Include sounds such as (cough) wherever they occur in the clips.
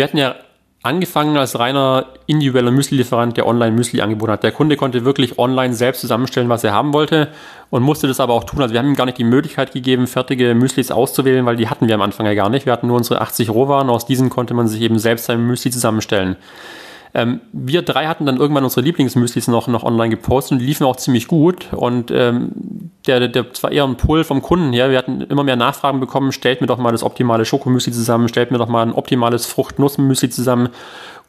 Wir hatten ja angefangen als reiner individueller Müsli-Lieferant, der online Müsli angeboten hat. Der Kunde konnte wirklich online selbst zusammenstellen, was er haben wollte und musste das aber auch tun. Also wir haben ihm gar nicht die Möglichkeit gegeben, fertige Müslis auszuwählen, weil die hatten wir am Anfang ja gar nicht. Wir hatten nur unsere 80 Rohwaren, aus diesen konnte man sich eben selbst sein Müsli zusammenstellen. Ähm, wir drei hatten dann irgendwann unsere Lieblingsmüslis noch, noch online gepostet und liefen auch ziemlich gut. Und ähm, der, der, das war eher ein Pull vom Kunden her. Wir hatten immer mehr Nachfragen bekommen, stellt mir doch mal das optimale Schokomüsli zusammen, stellt mir doch mal ein optimales Frucht-Nuss-Müsli zusammen.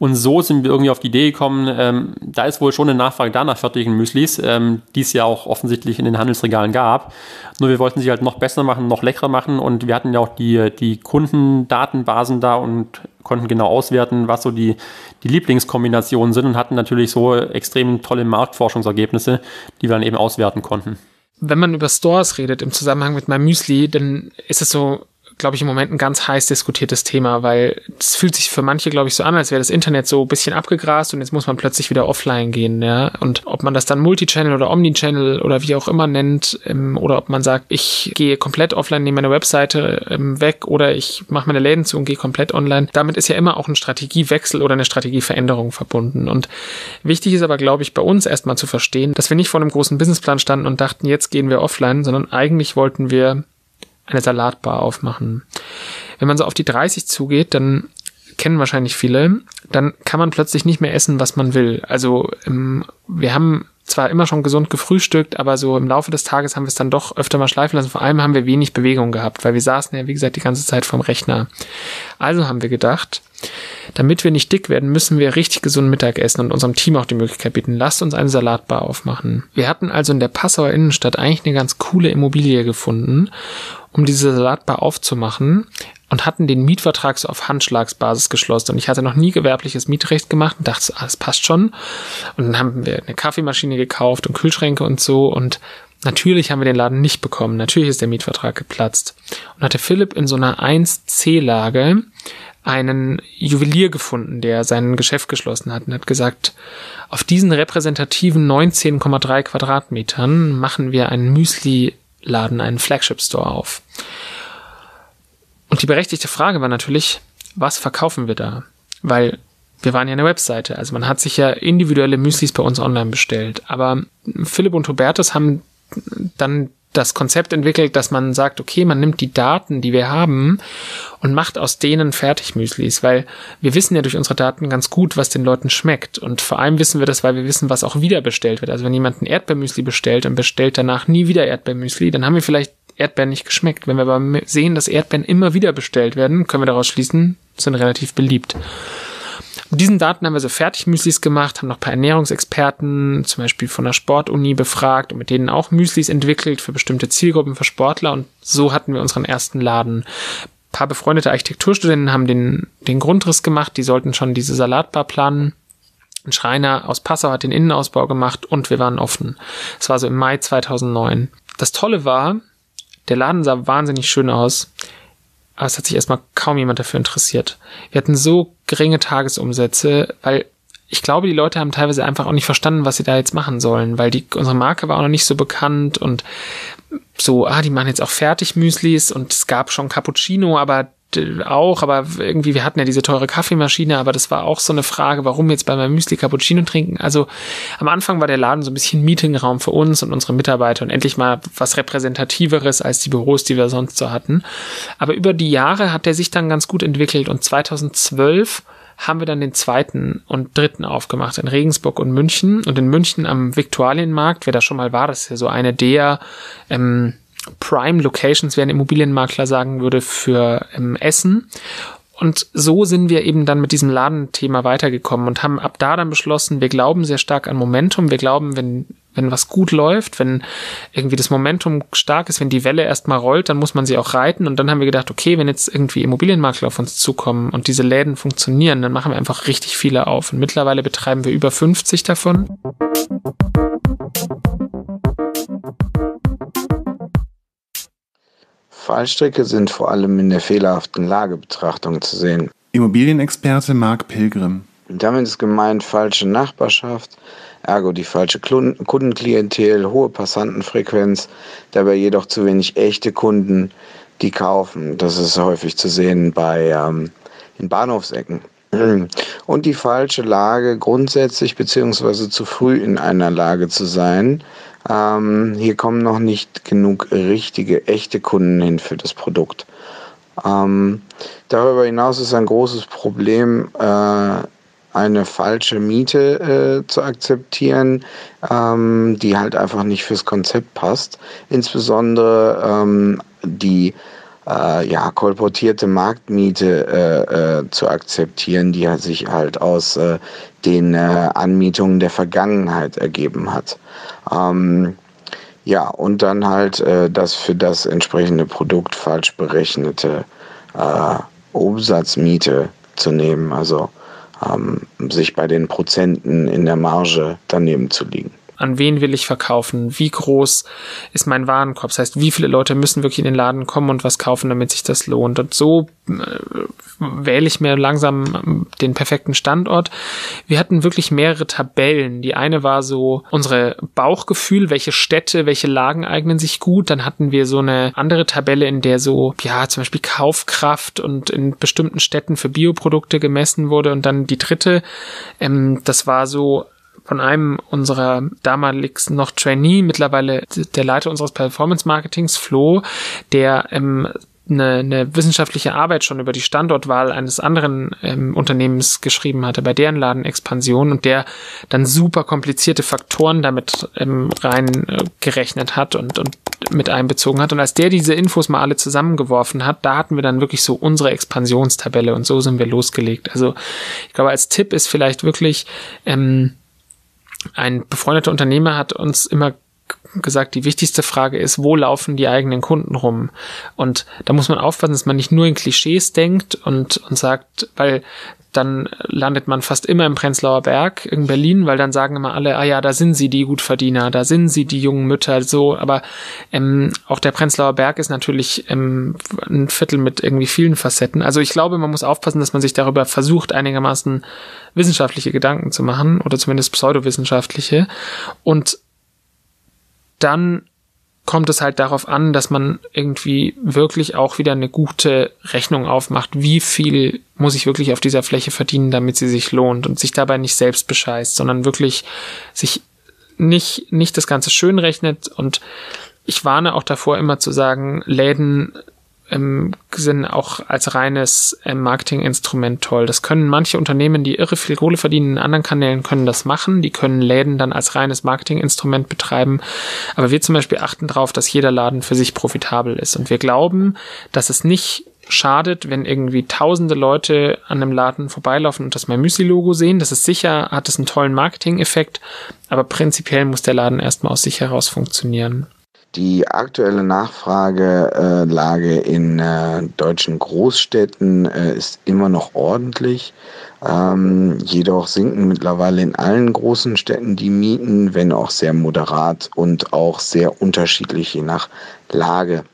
Und so sind wir irgendwie auf die Idee gekommen, ähm, da ist wohl schon eine Nachfrage da nach fertigen Müslis, ähm, die es ja auch offensichtlich in den Handelsregalen gab. Nur wir wollten sie halt noch besser machen, noch leckerer machen und wir hatten ja auch die, die Kundendatenbasen da und konnten genau auswerten, was so die, die Lieblingskombinationen sind und hatten natürlich so extrem tolle Marktforschungsergebnisse, die wir dann eben auswerten konnten. Wenn man über Stores redet im Zusammenhang mit meinem Müsli, dann ist es so, glaube ich, im Moment ein ganz heiß diskutiertes Thema, weil es fühlt sich für manche, glaube ich, so an, als wäre das Internet so ein bisschen abgegrast und jetzt muss man plötzlich wieder offline gehen, ja. Und ob man das dann Multichannel oder Omnichannel oder wie auch immer nennt, ähm, oder ob man sagt, ich gehe komplett offline, nehme meine Webseite ähm, weg oder ich mache meine Läden zu und gehe komplett online. Damit ist ja immer auch ein Strategiewechsel oder eine Strategieveränderung verbunden. Und wichtig ist aber, glaube ich, bei uns erstmal zu verstehen, dass wir nicht vor einem großen Businessplan standen und dachten, jetzt gehen wir offline, sondern eigentlich wollten wir eine Salatbar aufmachen. Wenn man so auf die 30 zugeht, dann kennen wahrscheinlich viele, dann kann man plötzlich nicht mehr essen, was man will. Also ähm, wir haben zwar immer schon gesund gefrühstückt, aber so im Laufe des Tages haben wir es dann doch öfter mal schleifen lassen. Vor allem haben wir wenig Bewegung gehabt, weil wir saßen ja, wie gesagt, die ganze Zeit vom Rechner. Also haben wir gedacht, damit wir nicht dick werden, müssen wir richtig gesund Mittag essen und unserem Team auch die Möglichkeit bieten. Lasst uns eine Salatbar aufmachen. Wir hatten also in der Passauer Innenstadt eigentlich eine ganz coole Immobilie gefunden, um diese Salatbar aufzumachen und hatten den Mietvertrag so auf Handschlagsbasis geschlossen. Und ich hatte noch nie gewerbliches Mietrecht gemacht und dachte, ah, das passt schon. Und dann haben wir eine Kaffeemaschine gekauft und Kühlschränke und so und Natürlich haben wir den Laden nicht bekommen. Natürlich ist der Mietvertrag geplatzt. Und hatte Philipp in so einer 1C-Lage einen Juwelier gefunden, der sein Geschäft geschlossen hat und hat gesagt, auf diesen repräsentativen 19,3 Quadratmetern machen wir einen Müsli-Laden, einen Flagship-Store auf. Und die berechtigte Frage war natürlich, was verkaufen wir da? Weil wir waren ja eine Webseite, also man hat sich ja individuelle Müslis bei uns online bestellt. Aber Philipp und Hubertus haben dann das Konzept entwickelt, dass man sagt, okay, man nimmt die Daten, die wir haben und macht aus denen Fertigmüslis, weil wir wissen ja durch unsere Daten ganz gut, was den Leuten schmeckt und vor allem wissen wir das, weil wir wissen, was auch wieder bestellt wird. Also wenn jemand ein Erdbeermüsli bestellt und bestellt danach nie wieder Erdbeermüsli, dann haben wir vielleicht Erdbeeren nicht geschmeckt. Wenn wir aber sehen, dass Erdbeeren immer wieder bestellt werden, können wir daraus schließen, sind relativ beliebt. Mit diesen Daten haben wir so Fertigmüslis gemacht, haben noch ein paar Ernährungsexperten, zum Beispiel von der Sportuni befragt und mit denen auch Müslis entwickelt für bestimmte Zielgruppen, für Sportler und so hatten wir unseren ersten Laden. Ein paar befreundete Architekturstudenten haben den, den Grundriss gemacht, die sollten schon diese Salatbar planen. Ein Schreiner aus Passau hat den Innenausbau gemacht und wir waren offen. Es war so im Mai 2009. Das Tolle war, der Laden sah wahnsinnig schön aus aber es hat sich erstmal kaum jemand dafür interessiert. Wir hatten so geringe Tagesumsätze, weil ich glaube, die Leute haben teilweise einfach auch nicht verstanden, was sie da jetzt machen sollen, weil die, unsere Marke war auch noch nicht so bekannt und so, ah, die machen jetzt auch Fertigmüslis und es gab schon Cappuccino, aber auch, aber irgendwie, wir hatten ja diese teure Kaffeemaschine, aber das war auch so eine Frage, warum jetzt bei meinem Müsli Cappuccino trinken? Also am Anfang war der Laden so ein bisschen Meetingraum für uns und unsere Mitarbeiter und endlich mal was Repräsentativeres als die Büros, die wir sonst so hatten. Aber über die Jahre hat er sich dann ganz gut entwickelt und 2012 haben wir dann den zweiten und dritten aufgemacht in Regensburg und München und in München am Viktualienmarkt, wer da schon mal war, das ist ja so eine der ähm, Prime Locations, wie ein Immobilienmakler sagen würde, für ähm, Essen. Und so sind wir eben dann mit diesem Ladenthema weitergekommen und haben ab da dann beschlossen, wir glauben sehr stark an Momentum. Wir glauben, wenn, wenn was gut läuft, wenn irgendwie das Momentum stark ist, wenn die Welle erstmal rollt, dann muss man sie auch reiten. Und dann haben wir gedacht, okay, wenn jetzt irgendwie Immobilienmakler auf uns zukommen und diese Läden funktionieren, dann machen wir einfach richtig viele auf. Und mittlerweile betreiben wir über 50 davon. Fallstricke sind vor allem in der fehlerhaften Lagebetrachtung zu sehen. Immobilienexperte Marc Pilgrim. Damit ist gemeint falsche Nachbarschaft, ergo die falsche Kundenklientel, hohe Passantenfrequenz, dabei jedoch zu wenig echte Kunden, die kaufen. Das ist häufig zu sehen bei ähm, in Bahnhofsecken. Und die falsche Lage grundsätzlich beziehungsweise zu früh in einer Lage zu sein. Ähm, hier kommen noch nicht genug richtige, echte Kunden hin für das Produkt. Ähm, darüber hinaus ist ein großes Problem, äh, eine falsche Miete äh, zu akzeptieren, ähm, die halt einfach nicht fürs Konzept passt. Insbesondere ähm, die äh, ja, kolportierte Marktmiete äh, äh, zu akzeptieren, die sich halt aus äh, den äh, Anmietungen der Vergangenheit ergeben hat. Ähm, ja, und dann halt das für das entsprechende Produkt falsch berechnete Umsatzmiete zu nehmen, also ähm, sich bei den Prozenten in der Marge daneben zu liegen an wen will ich verkaufen, wie groß ist mein Warenkorb, das heißt, wie viele Leute müssen wirklich in den Laden kommen und was kaufen, damit sich das lohnt. Und so äh, wähle ich mir langsam den perfekten Standort. Wir hatten wirklich mehrere Tabellen. Die eine war so unsere Bauchgefühl, welche Städte, welche Lagen eignen sich gut. Dann hatten wir so eine andere Tabelle, in der so, ja, zum Beispiel Kaufkraft und in bestimmten Städten für Bioprodukte gemessen wurde. Und dann die dritte, ähm, das war so von einem unserer damaligsten noch Trainee, mittlerweile der Leiter unseres Performance Marketings, Flo, der ähm, eine, eine wissenschaftliche Arbeit schon über die Standortwahl eines anderen ähm, Unternehmens geschrieben hatte, bei deren Ladenexpansion und der dann super komplizierte Faktoren damit ähm, rein äh, gerechnet hat und, und mit einbezogen hat. Und als der diese Infos mal alle zusammengeworfen hat, da hatten wir dann wirklich so unsere Expansionstabelle und so sind wir losgelegt. Also ich glaube, als Tipp ist vielleicht wirklich, ähm, ein befreundeter Unternehmer hat uns immer gesagt, die wichtigste Frage ist, wo laufen die eigenen Kunden rum? Und da muss man aufpassen, dass man nicht nur in Klischees denkt und, und sagt, weil dann landet man fast immer im Prenzlauer Berg in Berlin, weil dann sagen immer alle, ah ja, da sind sie die Gutverdiener, da sind sie die jungen Mütter, so, aber ähm, auch der Prenzlauer Berg ist natürlich ähm, ein Viertel mit irgendwie vielen Facetten. Also ich glaube, man muss aufpassen, dass man sich darüber versucht, einigermaßen wissenschaftliche Gedanken zu machen oder zumindest pseudowissenschaftliche und dann kommt es halt darauf an, dass man irgendwie wirklich auch wieder eine gute Rechnung aufmacht, wie viel muss ich wirklich auf dieser Fläche verdienen, damit sie sich lohnt und sich dabei nicht selbst bescheißt, sondern wirklich sich nicht, nicht das Ganze schön rechnet und ich warne auch davor immer zu sagen, Läden ähm, sind auch als reines ähm, Marketinginstrument toll. Das können manche Unternehmen, die irre viel Kohle verdienen in anderen Kanälen, können das machen. Die können Läden dann als reines Marketinginstrument betreiben. Aber wir zum Beispiel achten darauf, dass jeder Laden für sich profitabel ist. Und wir glauben, dass es nicht schadet, wenn irgendwie tausende Leute an einem Laden vorbeilaufen und das My Müsli-Logo sehen. Das ist sicher, hat es einen tollen Marketing-Effekt, aber prinzipiell muss der Laden erstmal aus sich heraus funktionieren. Die aktuelle Nachfragelage in äh, deutschen Großstädten äh, ist immer noch ordentlich. Ähm, jedoch sinken mittlerweile in allen großen Städten die Mieten, wenn auch sehr moderat und auch sehr unterschiedlich je nach Lage.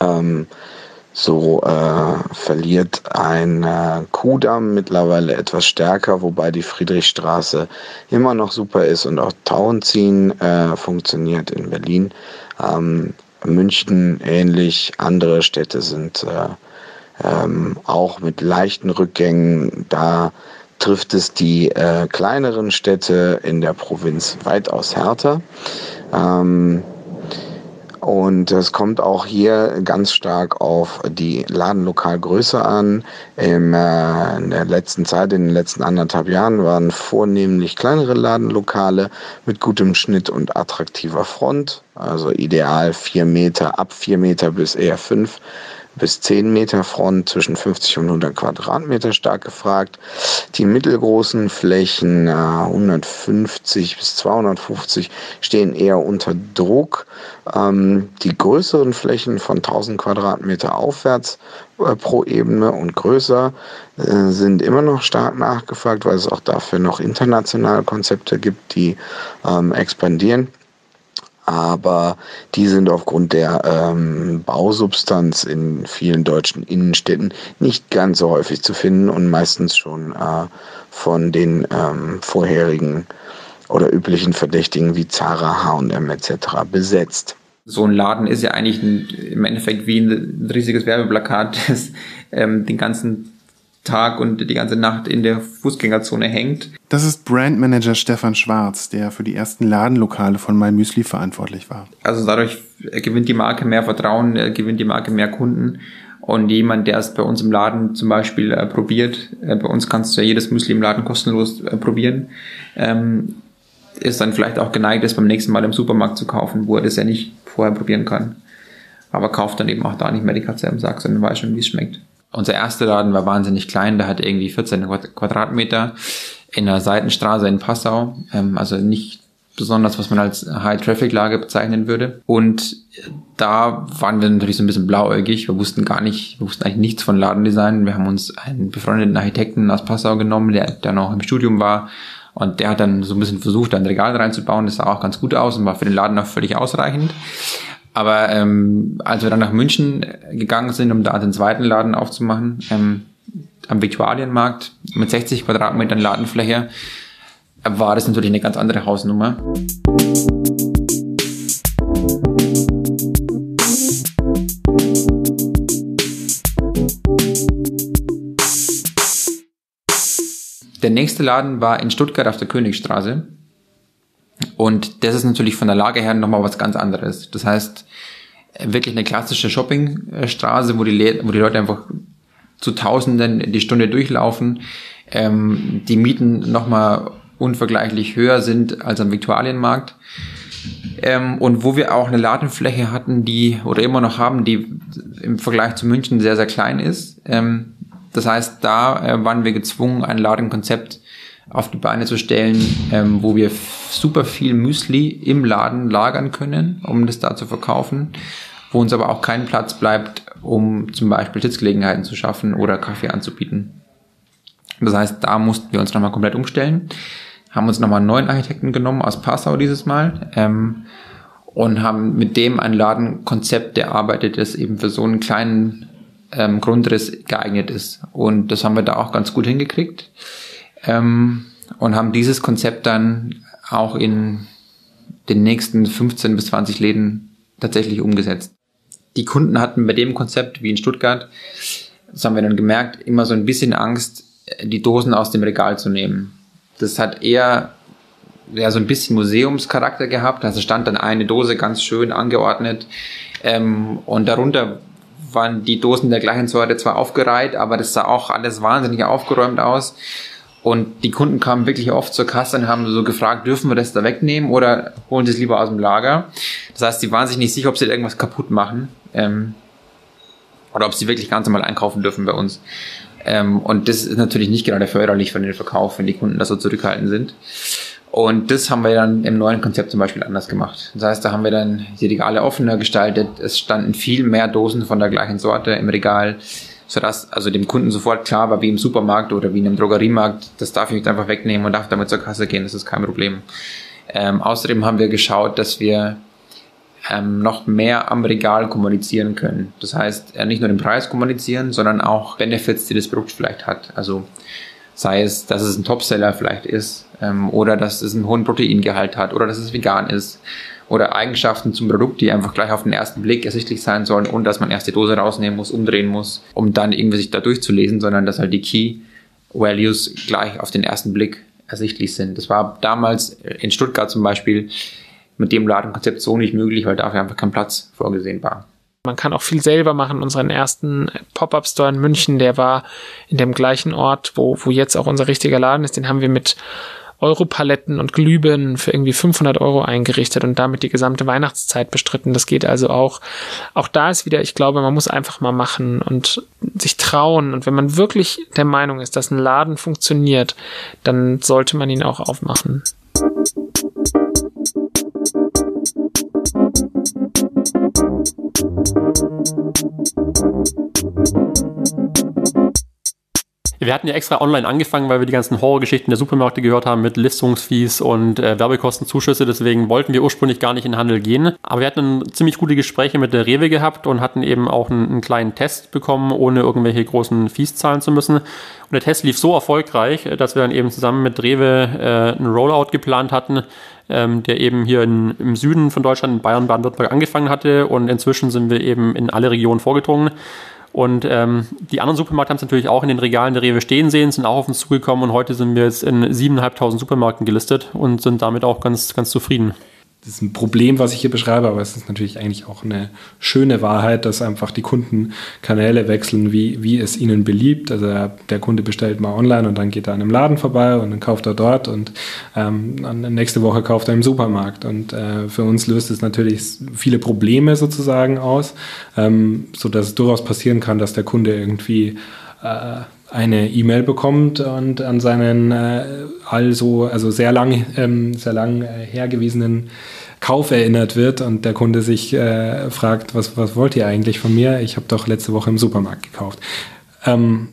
Ähm, so äh, verliert ein äh, Kudamm mittlerweile etwas stärker, wobei die Friedrichstraße immer noch super ist und auch Tauenziehen äh, funktioniert in Berlin. Ähm, München ähnlich, andere Städte sind äh, ähm, auch mit leichten Rückgängen. Da trifft es die äh, kleineren Städte in der Provinz weitaus härter. Ähm, und es kommt auch hier ganz stark auf die Ladenlokalgröße an. Im, äh, in der letzten Zeit, in den letzten anderthalb Jahren, waren vornehmlich kleinere Ladenlokale mit gutem Schnitt und attraktiver Front. Also ideal vier Meter, ab vier Meter bis eher fünf bis 10 Meter Front zwischen 50 und 100 Quadratmeter stark gefragt. Die mittelgroßen Flächen, 150 bis 250, stehen eher unter Druck. Ähm, die größeren Flächen von 1000 Quadratmeter aufwärts äh, pro Ebene und größer äh, sind immer noch stark nachgefragt, weil es auch dafür noch internationale Konzepte gibt, die ähm, expandieren aber die sind aufgrund der ähm, Bausubstanz in vielen deutschen Innenstädten nicht ganz so häufig zu finden und meistens schon äh, von den ähm, vorherigen oder üblichen Verdächtigen wie Zara, H&M etc. besetzt. So ein Laden ist ja eigentlich ein, im Endeffekt wie ein, riesiges Werbeplakat, (laughs) das ähm, den ganzen Tag und die ganze Nacht in der Fußgängerzone hängt. Das ist Brandmanager Stefan Schwarz, der für die ersten Ladenlokale von MyMüsli verantwortlich war. Also dadurch gewinnt die Marke mehr Vertrauen, gewinnt die Marke mehr Kunden. Und jemand, der es bei uns im Laden zum Beispiel äh, probiert, äh, bei uns kannst du ja jedes Müsli im Laden kostenlos äh, probieren, ähm, ist dann vielleicht auch geneigt, es beim nächsten Mal im Supermarkt zu kaufen, wo er das ja nicht vorher probieren kann. Aber kauft dann eben auch da nicht mehr die Katze im Sack, sondern weiß schon, wie es schmeckt. Unser erster Laden war wahnsinnig klein, der hatte irgendwie 14 Quadratmeter in einer Seitenstraße in Passau, ähm, also nicht besonders, was man als High-Traffic-Lage bezeichnen würde. Und da waren wir natürlich so ein bisschen blauäugig. Wir wussten gar nicht, wir wussten eigentlich nichts von Ladendesign. Wir haben uns einen befreundeten Architekten aus Passau genommen, der, der noch im Studium war. Und der hat dann so ein bisschen versucht, ein Regal reinzubauen. Das sah auch ganz gut aus und war für den Laden auch völlig ausreichend. Aber ähm, als wir dann nach München gegangen sind, um da den zweiten Laden aufzumachen, ähm, am Viktualienmarkt mit 60 Quadratmetern Ladenfläche, war das natürlich eine ganz andere Hausnummer. Der nächste Laden war in Stuttgart auf der Königstraße. Und das ist natürlich von der Lage her nochmal was ganz anderes. Das heißt, wirklich eine klassische Shoppingstraße, wo die, wo die Leute einfach zu Tausenden die Stunde durchlaufen. Ähm, die Mieten nochmal unvergleichlich höher sind als am Viktualienmarkt. Ähm, und wo wir auch eine Ladenfläche hatten, die, oder immer noch haben, die im Vergleich zu München sehr, sehr klein ist. Ähm, das heißt, da äh, waren wir gezwungen, ein Ladenkonzept auf die Beine zu stellen, ähm, wo wir super viel Müsli im Laden lagern können, um das da zu verkaufen, wo uns aber auch kein Platz bleibt, um zum Beispiel Sitzgelegenheiten zu schaffen oder Kaffee anzubieten. Das heißt, da mussten wir uns nochmal komplett umstellen, haben uns nochmal einen neuen Architekten genommen aus Passau dieses Mal ähm, und haben mit dem ein Ladenkonzept erarbeitet, das eben für so einen kleinen ähm, Grundriss geeignet ist. Und das haben wir da auch ganz gut hingekriegt ähm, und haben dieses Konzept dann auch in den nächsten 15 bis 20 Läden tatsächlich umgesetzt. Die Kunden hatten bei dem Konzept wie in Stuttgart, das haben wir dann gemerkt, immer so ein bisschen Angst, die Dosen aus dem Regal zu nehmen. Das hat eher ja, so ein bisschen Museumscharakter gehabt. Also stand dann eine Dose ganz schön angeordnet ähm, und darunter waren die Dosen der gleichen Sorte zwar aufgereiht, aber das sah auch alles wahnsinnig aufgeräumt aus. Und die Kunden kamen wirklich oft zur Kasse und haben so gefragt, dürfen wir das da wegnehmen oder holen sie es lieber aus dem Lager? Das heißt, sie waren sich nicht sicher, ob sie irgendwas kaputt machen ähm, oder ob sie wirklich ganz normal einkaufen dürfen bei uns. Ähm, und das ist natürlich nicht gerade förderlich für den Verkauf, wenn die Kunden da so zurückhaltend sind. Und das haben wir dann im neuen Konzept zum Beispiel anders gemacht. Das heißt, da haben wir dann die Regale offener gestaltet. Es standen viel mehr Dosen von der gleichen Sorte im Regal sodass also dem Kunden sofort klar war, wie im Supermarkt oder wie in einem Drogeriemarkt, das darf ich nicht einfach wegnehmen und darf damit zur Kasse gehen, das ist kein Problem. Ähm, außerdem haben wir geschaut, dass wir ähm, noch mehr am Regal kommunizieren können. Das heißt, äh, nicht nur den Preis kommunizieren, sondern auch Benefits, die das Produkt vielleicht hat. Also sei es, dass es ein Topseller vielleicht ist ähm, oder dass es einen hohen Proteingehalt hat oder dass es vegan ist oder Eigenschaften zum Produkt, die einfach gleich auf den ersten Blick ersichtlich sein sollen und dass man erst die Dose rausnehmen muss, umdrehen muss, um dann irgendwie sich da durchzulesen, sondern dass halt die Key Values gleich auf den ersten Blick ersichtlich sind. Das war damals in Stuttgart zum Beispiel mit dem Ladenkonzept so nicht möglich, weil dafür einfach kein Platz vorgesehen war. Man kann auch viel selber machen. Unseren ersten Pop-Up-Store in München, der war in dem gleichen Ort, wo, wo jetzt auch unser richtiger Laden ist. Den haben wir mit Europaletten und Glühbirnen für irgendwie 500 Euro eingerichtet und damit die gesamte Weihnachtszeit bestritten. Das geht also auch. Auch da ist wieder, ich glaube, man muss einfach mal machen und sich trauen. Und wenn man wirklich der Meinung ist, dass ein Laden funktioniert, dann sollte man ihn auch aufmachen. Wir hatten ja extra online angefangen, weil wir die ganzen Horrorgeschichten der Supermärkte gehört haben mit Listungsfees und äh, Werbekostenzuschüsse. Deswegen wollten wir ursprünglich gar nicht in den Handel gehen. Aber wir hatten ziemlich gute Gespräche mit der Rewe gehabt und hatten eben auch einen, einen kleinen Test bekommen, ohne irgendwelche großen Fees zahlen zu müssen. Und der Test lief so erfolgreich, dass wir dann eben zusammen mit Rewe äh, einen Rollout geplant hatten, ähm, der eben hier in, im Süden von Deutschland, in Bayern, Baden-Württemberg angefangen hatte. Und inzwischen sind wir eben in alle Regionen vorgedrungen. Und ähm, die anderen Supermärkte haben es natürlich auch in den Regalen der Rewe stehen sehen, sind auch auf uns zugekommen und heute sind wir jetzt in 7.500 Supermärkten gelistet und sind damit auch ganz, ganz zufrieden das ist ein Problem, was ich hier beschreibe, aber es ist natürlich eigentlich auch eine schöne Wahrheit, dass einfach die Kunden Kanäle wechseln, wie, wie es ihnen beliebt. Also der Kunde bestellt mal online und dann geht er an einem Laden vorbei und dann kauft er dort und ähm, nächste Woche kauft er im Supermarkt. Und äh, für uns löst es natürlich viele Probleme sozusagen aus, ähm, sodass es durchaus passieren kann, dass der Kunde irgendwie äh, eine E-Mail bekommt und an seinen äh, also also sehr lang ähm, sehr lang äh, hergewiesenen Kauf erinnert wird und der Kunde sich äh, fragt, was was wollt ihr eigentlich von mir? Ich habe doch letzte Woche im Supermarkt gekauft. Ähm,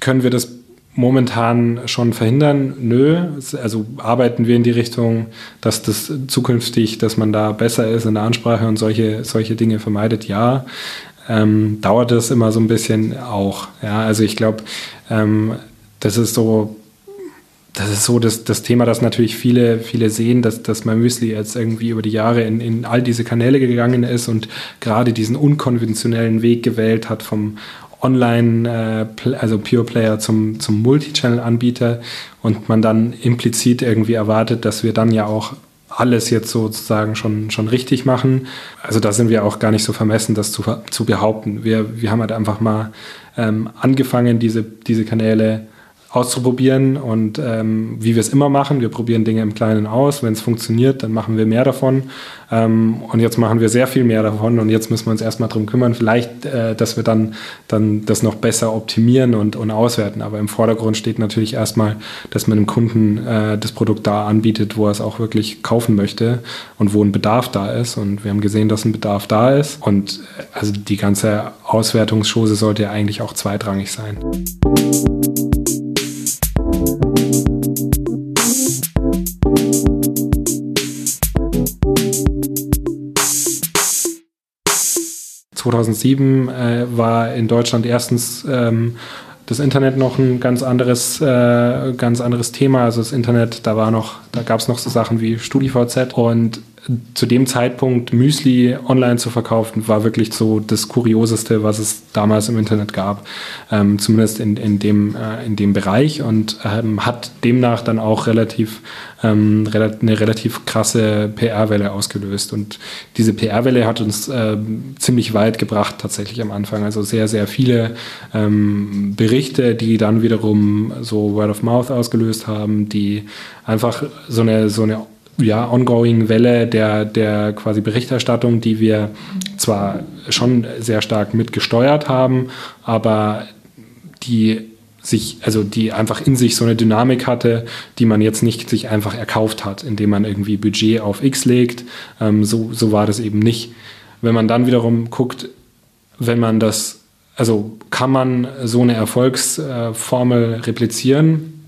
können wir das momentan schon verhindern? Nö. Also arbeiten wir in die Richtung, dass das zukünftig, dass man da besser ist in der Ansprache und solche, solche Dinge vermeidet? Ja ähm, dauert es immer so ein bisschen auch. Ja, also ich glaube, ähm, das ist so, das ist so das, das Thema, das natürlich viele, viele sehen, dass, dass mein Müsli jetzt irgendwie über die Jahre in, in all diese Kanäle gegangen ist und gerade diesen unkonventionellen Weg gewählt hat vom Online, äh, also Pure Player zum, zum Multichannel-Anbieter und man dann implizit irgendwie erwartet, dass wir dann ja auch alles jetzt sozusagen schon, schon richtig machen. Also da sind wir auch gar nicht so vermessen, das zu, zu behaupten. Wir, wir haben halt einfach mal ähm, angefangen, diese, diese Kanäle auszuprobieren und ähm, wie wir es immer machen, wir probieren Dinge im Kleinen aus. Wenn es funktioniert, dann machen wir mehr davon. Ähm, und jetzt machen wir sehr viel mehr davon und jetzt müssen wir uns erstmal darum kümmern, vielleicht, äh, dass wir dann, dann das noch besser optimieren und, und auswerten. Aber im Vordergrund steht natürlich erstmal, dass man dem Kunden äh, das Produkt da anbietet, wo er es auch wirklich kaufen möchte und wo ein Bedarf da ist. Und wir haben gesehen, dass ein Bedarf da ist. Und äh, also die ganze Auswertungsschose sollte ja eigentlich auch zweitrangig sein. 2007 äh, war in Deutschland erstens ähm, das Internet noch ein ganz anderes, äh, ganz anderes Thema. Also das Internet, da war noch, da gab es noch so Sachen wie StudiVZ und zu dem Zeitpunkt Müsli online zu verkaufen, war wirklich so das Kurioseste, was es damals im Internet gab, ähm, zumindest in, in, dem, äh, in dem Bereich und ähm, hat demnach dann auch relativ ähm, eine relativ krasse PR-Welle ausgelöst. Und diese PR-Welle hat uns äh, ziemlich weit gebracht tatsächlich am Anfang. Also sehr, sehr viele ähm, Berichte, die dann wiederum so Word of Mouth ausgelöst haben, die einfach so eine, so eine ja, ongoing Welle der, der quasi Berichterstattung, die wir zwar schon sehr stark mitgesteuert haben, aber die sich, also die einfach in sich so eine Dynamik hatte, die man jetzt nicht sich einfach erkauft hat, indem man irgendwie Budget auf X legt. Ähm, so, so war das eben nicht. Wenn man dann wiederum guckt, wenn man das, also kann man so eine Erfolgsformel replizieren?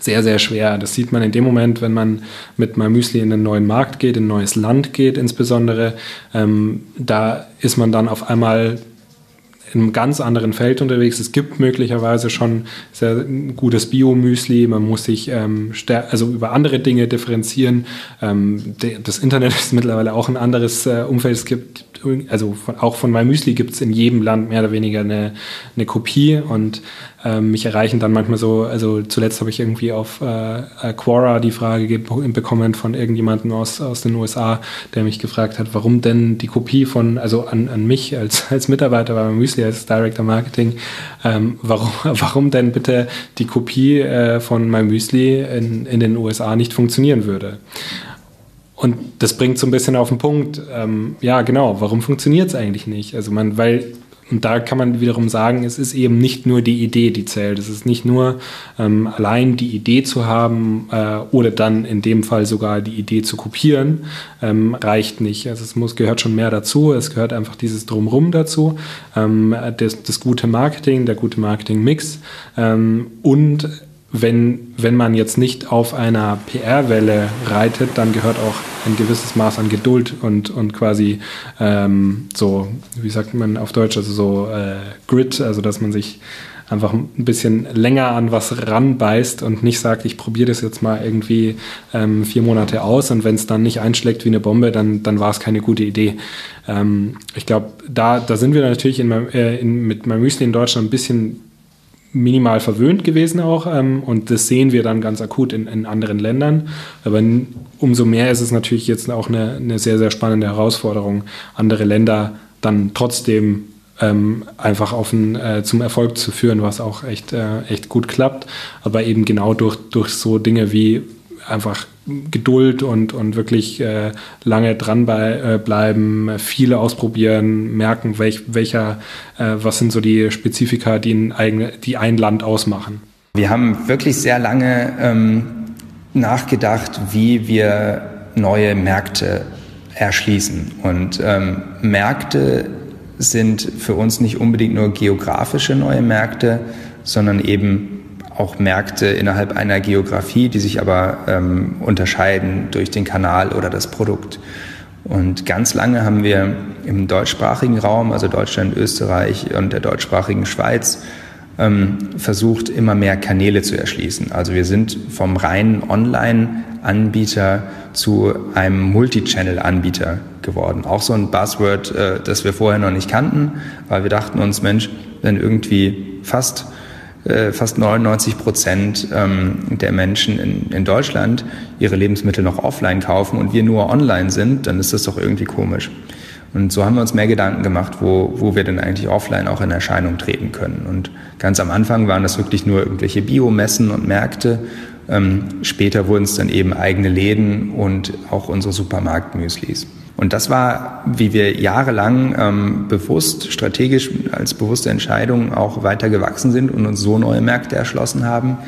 Sehr, sehr schwer. Das sieht man in dem Moment, wenn man mit MyMüsli in einen neuen Markt geht, in ein neues Land geht insbesondere. Ähm, da ist man dann auf einmal in einem ganz anderen Feld unterwegs. Es gibt möglicherweise schon sehr gutes Bio-Müsli. Man muss sich ähm, also über andere Dinge differenzieren. Ähm, das Internet (laughs) ist mittlerweile auch ein anderes äh, Umfeld. Es gibt also von, auch von MyMüsli gibt es in jedem Land mehr oder weniger eine, eine Kopie und ähm, mich erreichen dann manchmal so, also zuletzt habe ich irgendwie auf äh, Quora die Frage bekommen von irgendjemandem aus, aus den USA, der mich gefragt hat, warum denn die Kopie von, also an, an mich als, (laughs) als Mitarbeiter bei Müsli, als Director Marketing, ähm, warum, (laughs) warum denn bitte die Kopie äh, von MyMüsli in, in den USA nicht funktionieren würde. Und das bringt so ein bisschen auf den Punkt, ähm, ja genau, warum funktioniert es eigentlich nicht? Also man, weil und da kann man wiederum sagen, es ist eben nicht nur die Idee, die zählt. Es ist nicht nur ähm, allein die Idee zu haben äh, oder dann in dem Fall sogar die Idee zu kopieren, ähm, reicht nicht. Also es muss, gehört schon mehr dazu. Es gehört einfach dieses Drumrum dazu, ähm, das, das, gute Marketing, der gute Marketing-Mix ähm, und wenn, wenn man jetzt nicht auf einer PR-Welle reitet, dann gehört auch ein gewisses Maß an Geduld und, und quasi ähm, so, wie sagt man auf Deutsch, also so äh, Grit, also dass man sich einfach ein bisschen länger an was ranbeißt und nicht sagt, ich probiere das jetzt mal irgendwie ähm, vier Monate aus und wenn es dann nicht einschlägt wie eine Bombe, dann, dann war es keine gute Idee. Ähm, ich glaube, da, da sind wir natürlich in, äh, in, mit meinem Müsli in Deutschland ein bisschen minimal verwöhnt gewesen auch ähm, und das sehen wir dann ganz akut in, in anderen Ländern. Aber umso mehr ist es natürlich jetzt auch eine, eine sehr, sehr spannende Herausforderung, andere Länder dann trotzdem ähm, einfach auf ein, äh, zum Erfolg zu führen, was auch echt, äh, echt gut klappt. Aber eben genau durch, durch so Dinge wie einfach Geduld und, und wirklich äh, lange dran bei, äh, viele ausprobieren, merken, welch, welcher, äh, was sind so die Spezifika, die ein, eigene, die ein Land ausmachen. Wir haben wirklich sehr lange ähm, nachgedacht, wie wir neue Märkte erschließen. Und ähm, Märkte sind für uns nicht unbedingt nur geografische neue Märkte, sondern eben auch Märkte innerhalb einer Geografie, die sich aber ähm, unterscheiden durch den Kanal oder das Produkt. Und ganz lange haben wir im deutschsprachigen Raum, also Deutschland, Österreich und der deutschsprachigen Schweiz, ähm, versucht, immer mehr Kanäle zu erschließen. Also wir sind vom reinen Online-Anbieter zu einem Multichannel-Anbieter geworden. Auch so ein Buzzword, äh, das wir vorher noch nicht kannten, weil wir dachten uns, Mensch, wenn irgendwie fast äh, fast 99 Prozent ähm, der Menschen in, in Deutschland ihre Lebensmittel noch offline kaufen und wir nur online sind, dann ist das doch irgendwie komisch. Und so haben wir uns mehr Gedanken gemacht, wo, wo wir denn eigentlich offline auch in Erscheinung treten können. Und ganz am Anfang waren das wirklich nur irgendwelche Biomessen und Märkte. Ähm, später wurden es dann eben eigene Läden und auch unsere Supermarktmüslis. Und das war, wie wir jahrelang ähm, bewusst, strategisch als bewusste Entscheidung auch weiter gewachsen sind und uns so neue Märkte erschlossen haben.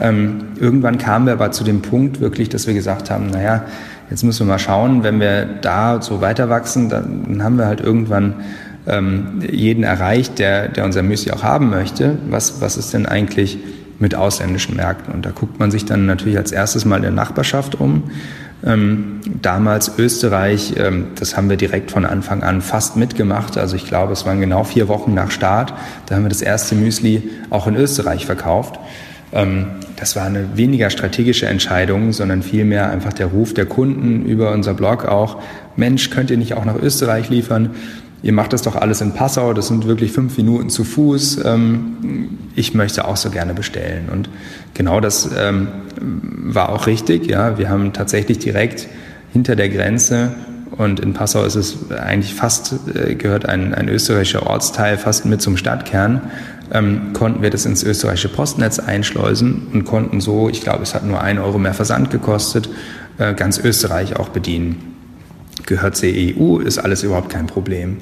Ähm, irgendwann kamen wir aber zu dem Punkt wirklich, dass wir gesagt haben, naja, jetzt müssen wir mal schauen, wenn wir da so weiter wachsen, dann haben wir halt irgendwann ähm, jeden erreicht, der, der unser Müsli auch haben möchte. Was, was ist denn eigentlich mit ausländischen Märkten? Und da guckt man sich dann natürlich als erstes mal in der Nachbarschaft um. Ähm, damals Österreich, ähm, das haben wir direkt von Anfang an fast mitgemacht. Also ich glaube, es waren genau vier Wochen nach Start. Da haben wir das erste Müsli auch in Österreich verkauft. Ähm, das war eine weniger strategische Entscheidung, sondern vielmehr einfach der Ruf der Kunden über unser Blog auch. Mensch, könnt ihr nicht auch nach Österreich liefern? Ihr macht das doch alles in Passau, das sind wirklich fünf Minuten zu Fuß. Ähm, ich möchte auch so gerne bestellen. Und genau das ähm, war auch richtig. Ja, wir haben tatsächlich direkt hinter der Grenze und in Passau ist es eigentlich fast, äh, gehört ein, ein österreichischer Ortsteil fast mit zum Stadtkern, ähm, konnten wir das ins österreichische Postnetz einschleusen und konnten so, ich glaube, es hat nur ein Euro mehr Versand gekostet, äh, ganz Österreich auch bedienen gehört zur EU, ist alles überhaupt kein Problem.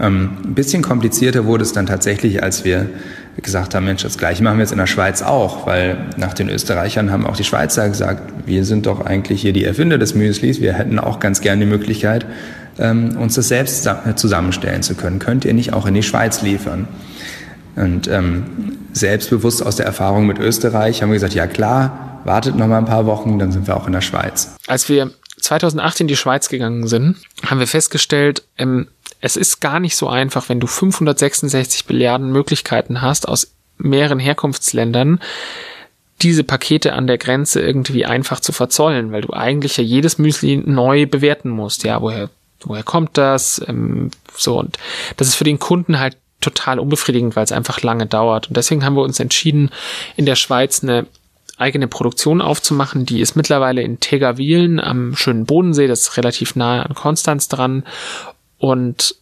Ähm, ein bisschen komplizierter wurde es dann tatsächlich, als wir gesagt haben, Mensch, das gleiche machen wir jetzt in der Schweiz auch, weil nach den Österreichern haben auch die Schweizer gesagt, wir sind doch eigentlich hier die Erfinder des Müslis, wir hätten auch ganz gerne die Möglichkeit, ähm, uns das selbst zusammenstellen zu können. Könnt ihr nicht auch in die Schweiz liefern? Und ähm, selbstbewusst aus der Erfahrung mit Österreich haben wir gesagt, ja klar, wartet noch mal ein paar Wochen, dann sind wir auch in der Schweiz. Als wir 2008 in die Schweiz gegangen sind, haben wir festgestellt, ähm, es ist gar nicht so einfach, wenn du 566 Milliarden Möglichkeiten hast aus mehreren Herkunftsländern, diese Pakete an der Grenze irgendwie einfach zu verzollen, weil du eigentlich ja jedes Müsli neu bewerten musst. Ja, woher, woher kommt das? Ähm, so, und das ist für den Kunden halt total unbefriedigend, weil es einfach lange dauert. Und deswegen haben wir uns entschieden, in der Schweiz eine eigene Produktion aufzumachen. Die ist mittlerweile in Tegawilen am schönen Bodensee, das ist relativ nahe an Konstanz dran. Und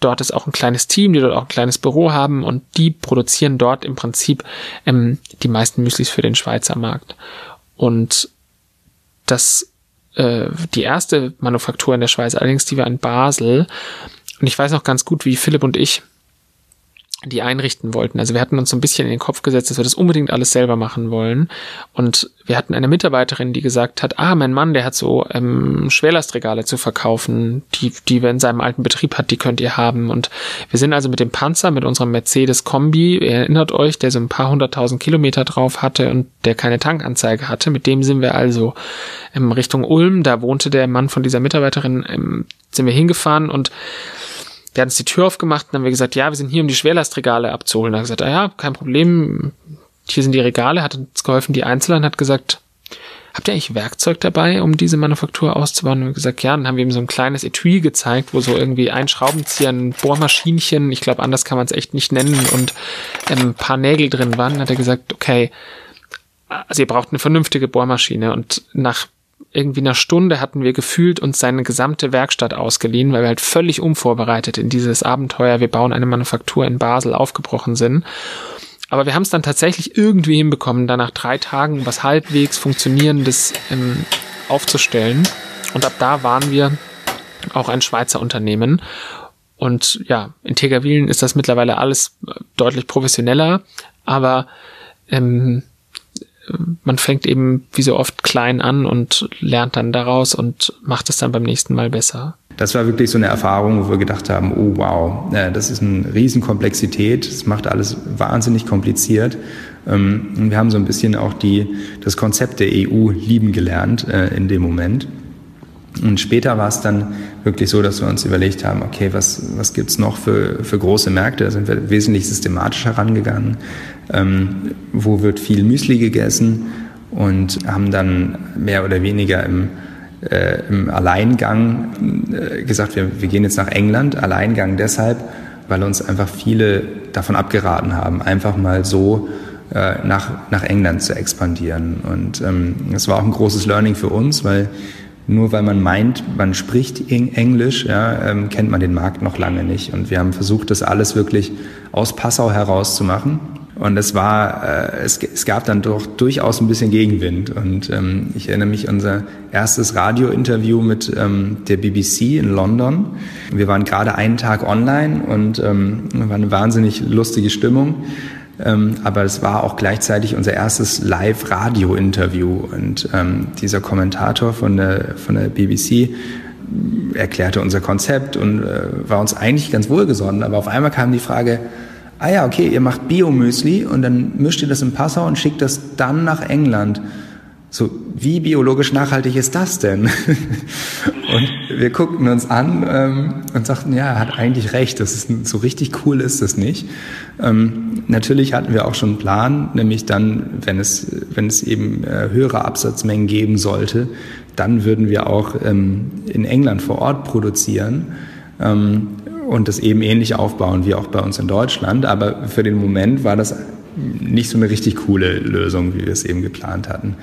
dort ist auch ein kleines Team, die dort auch ein kleines Büro haben und die produzieren dort im Prinzip ähm, die meisten Müslis für den Schweizer Markt. Und das äh, die erste Manufaktur in der Schweiz, allerdings die war in Basel. Und ich weiß noch ganz gut, wie Philipp und ich die einrichten wollten. Also wir hatten uns so ein bisschen in den Kopf gesetzt, dass wir das unbedingt alles selber machen wollen. Und wir hatten eine Mitarbeiterin, die gesagt hat, ah, mein Mann, der hat so ähm, Schwerlastregale zu verkaufen, die, die er in seinem alten Betrieb hat, die könnt ihr haben. Und wir sind also mit dem Panzer, mit unserem Mercedes Kombi, ihr erinnert euch, der so ein paar hunderttausend Kilometer drauf hatte und der keine Tankanzeige hatte, mit dem sind wir also in Richtung Ulm, da wohnte der Mann von dieser Mitarbeiterin, ähm, sind wir hingefahren und der hat uns die Tür aufgemacht und dann haben wir gesagt, ja, wir sind hier, um die Schwerlastregale abzuholen. Da hat gesagt, ah ja, kein Problem, hier sind die Regale, hat uns geholfen, die Einzelnen, hat gesagt, habt ihr eigentlich Werkzeug dabei, um diese Manufaktur auszubauen? Und wir gesagt, ja, dann haben wir ihm so ein kleines Etui gezeigt, wo so irgendwie ein Schraubenzieher, ein Bohrmaschinchen, ich glaube, anders kann man es echt nicht nennen, und ähm, ein paar Nägel drin waren. Dann hat er gesagt, okay, also ihr braucht eine vernünftige Bohrmaschine. Und nach irgendwie einer Stunde hatten wir gefühlt uns seine gesamte Werkstatt ausgeliehen, weil wir halt völlig unvorbereitet in dieses Abenteuer, wir bauen eine Manufaktur in Basel aufgebrochen sind. Aber wir haben es dann tatsächlich irgendwie hinbekommen, da nach drei Tagen was halbwegs Funktionierendes ähm, aufzustellen. Und ab da waren wir auch ein Schweizer Unternehmen. Und ja, in Tegerwilen ist das mittlerweile alles deutlich professioneller, aber ähm, man fängt eben wie so oft klein an und lernt dann daraus und macht es dann beim nächsten Mal besser. Das war wirklich so eine Erfahrung, wo wir gedacht haben, oh wow, das ist eine Riesenkomplexität, das macht alles wahnsinnig kompliziert. Ähm, wir haben so ein bisschen auch die, das Konzept der EU lieben gelernt äh, in dem Moment. Und später war es dann wirklich so, dass wir uns überlegt haben, okay, was, was gibt's noch für, für große Märkte? Da sind wir wesentlich systematischer rangegangen. Ähm, wo wird viel Müsli gegessen? Und haben dann mehr oder weniger im, äh, im Alleingang äh, gesagt, wir, wir gehen jetzt nach England. Alleingang deshalb, weil uns einfach viele davon abgeraten haben, einfach mal so äh, nach, nach England zu expandieren. Und ähm, das war auch ein großes Learning für uns, weil nur weil man meint, man spricht Englisch, ja, ähm, kennt man den Markt noch lange nicht. Und wir haben versucht, das alles wirklich aus Passau heraus zu machen. Und es war, äh, es, es gab dann doch durchaus ein bisschen Gegenwind. Und ähm, ich erinnere mich an unser erstes Radiointerview mit ähm, der BBC in London. Wir waren gerade einen Tag online und ähm, war eine wahnsinnig lustige Stimmung. Ähm, aber es war auch gleichzeitig unser erstes Live-Radio-Interview. Und ähm, dieser Kommentator von der, von der BBC erklärte unser Konzept und äh, war uns eigentlich ganz wohlgesonnen. Aber auf einmal kam die Frage, ah ja, okay, ihr macht Biomüsli und dann mischt ihr das in Passau und schickt das dann nach England. So, wie biologisch nachhaltig ist das denn? (laughs) und wir guckten uns an ähm, und sagten, ja, er hat eigentlich recht, das ist, so richtig cool ist das nicht. Ähm, natürlich hatten wir auch schon einen Plan, nämlich dann, wenn es, wenn es eben äh, höhere Absatzmengen geben sollte, dann würden wir auch ähm, in England vor Ort produzieren ähm, und das eben ähnlich aufbauen wie auch bei uns in Deutschland. Aber für den Moment war das nicht so eine richtig coole Lösung, wie wir es eben geplant hatten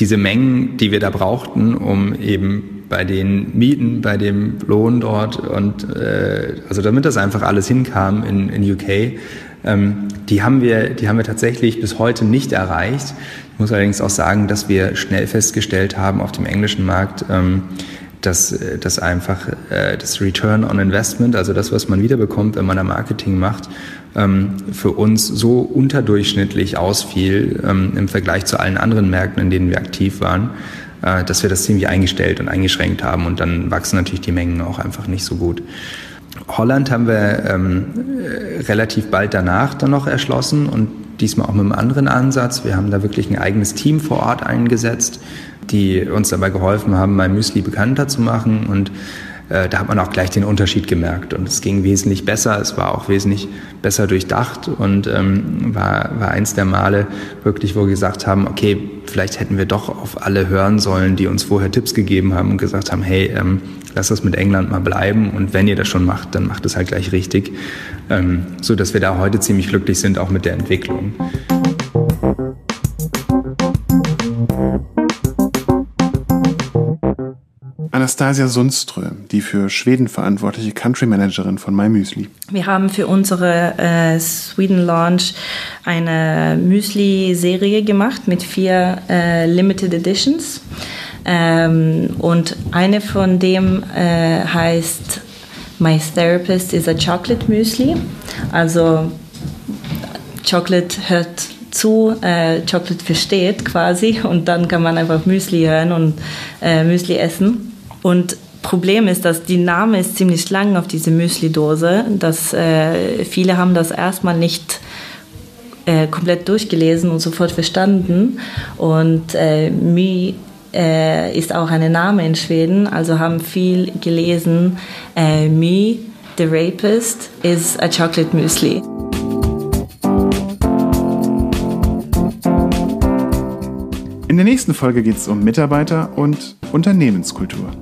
diese Mengen, die wir da brauchten, um eben bei den Mieten, bei dem Lohn dort und äh, also damit das einfach alles hinkam in, in UK, ähm, die haben wir, die haben wir tatsächlich bis heute nicht erreicht. Ich muss allerdings auch sagen, dass wir schnell festgestellt haben auf dem englischen Markt, ähm, dass, dass einfach äh, das Return on Investment, also das, was man wiederbekommt, wenn man da Marketing macht, ähm, für uns so unterdurchschnittlich ausfiel ähm, im Vergleich zu allen anderen Märkten, in denen wir aktiv waren, äh, dass wir das ziemlich eingestellt und eingeschränkt haben und dann wachsen natürlich die Mengen auch einfach nicht so gut. Holland haben wir ähm, relativ bald danach dann noch erschlossen und diesmal auch mit einem anderen Ansatz. Wir haben da wirklich ein eigenes Team vor Ort eingesetzt, die uns dabei geholfen haben, mein Müsli bekannter zu machen und da hat man auch gleich den Unterschied gemerkt und es ging wesentlich besser, es war auch wesentlich besser durchdacht und ähm, war, war eins der Male wirklich, wo wir gesagt haben, okay, vielleicht hätten wir doch auf alle hören sollen, die uns vorher Tipps gegeben haben und gesagt haben, hey, ähm, lass das mit England mal bleiben und wenn ihr das schon macht, dann macht es halt gleich richtig, ähm, so dass wir da heute ziemlich glücklich sind, auch mit der Entwicklung. Anastasia Sundström, die für Schweden verantwortliche Country Managerin von MyMüsli. Wir haben für unsere äh, Sweden Launch eine Müsli-Serie gemacht mit vier äh, Limited Editions. Ähm, und eine von dem äh, heißt My Therapist is a Chocolate Müsli. Also Chocolate hört zu, äh, Chocolate versteht quasi und dann kann man einfach Müsli hören und äh, Müsli essen. Und Problem ist, dass die Name ist ziemlich lang auf diese Müsli-Dose, äh, viele haben das erstmal nicht äh, komplett durchgelesen und sofort verstanden. Und äh, My äh, ist auch ein Name in Schweden, also haben viel gelesen, äh, My the rapist is a chocolate muesli. In der nächsten Folge geht es um Mitarbeiter und Unternehmenskultur.